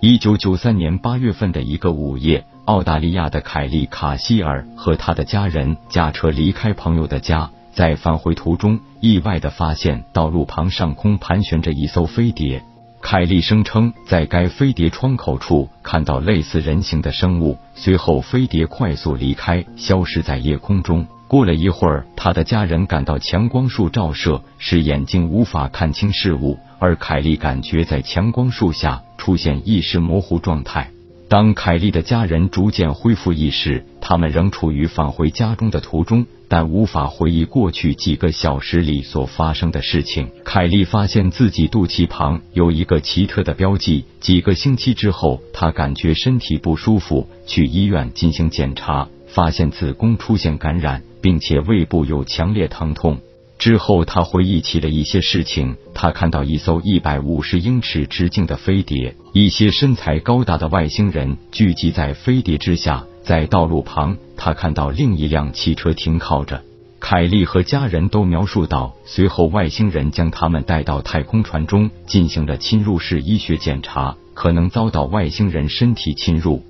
一九九三年八月份的一个午夜，澳大利亚的凯利卡希尔和他的家人驾车离开朋友的家，在返回途中意外的发现道路旁上空盘旋着一艘飞碟。凯利声称在该飞碟窗口处看到类似人形的生物，随后飞碟快速离开，消失在夜空中。过了一会儿，他的家人感到强光束照射，使眼睛无法看清事物，而凯利感觉在强光束下。出现意识模糊状态。当凯莉的家人逐渐恢复意识，他们仍处于返回家中的途中，但无法回忆过去几个小时里所发生的事情。凯莉发现自己肚脐旁有一个奇特的标记。几个星期之后，她感觉身体不舒服，去医院进行检查，发现子宫出现感染，并且胃部有强烈疼痛。之后，他回忆起了一些事情。他看到一艘一百五十英尺直径的飞碟，一些身材高大的外星人聚集在飞碟之下。在道路旁，他看到另一辆汽车停靠着。凯利和家人都描述到，随后外星人将他们带到太空船中，进行了侵入式医学检查，可能遭到外星人身体侵入。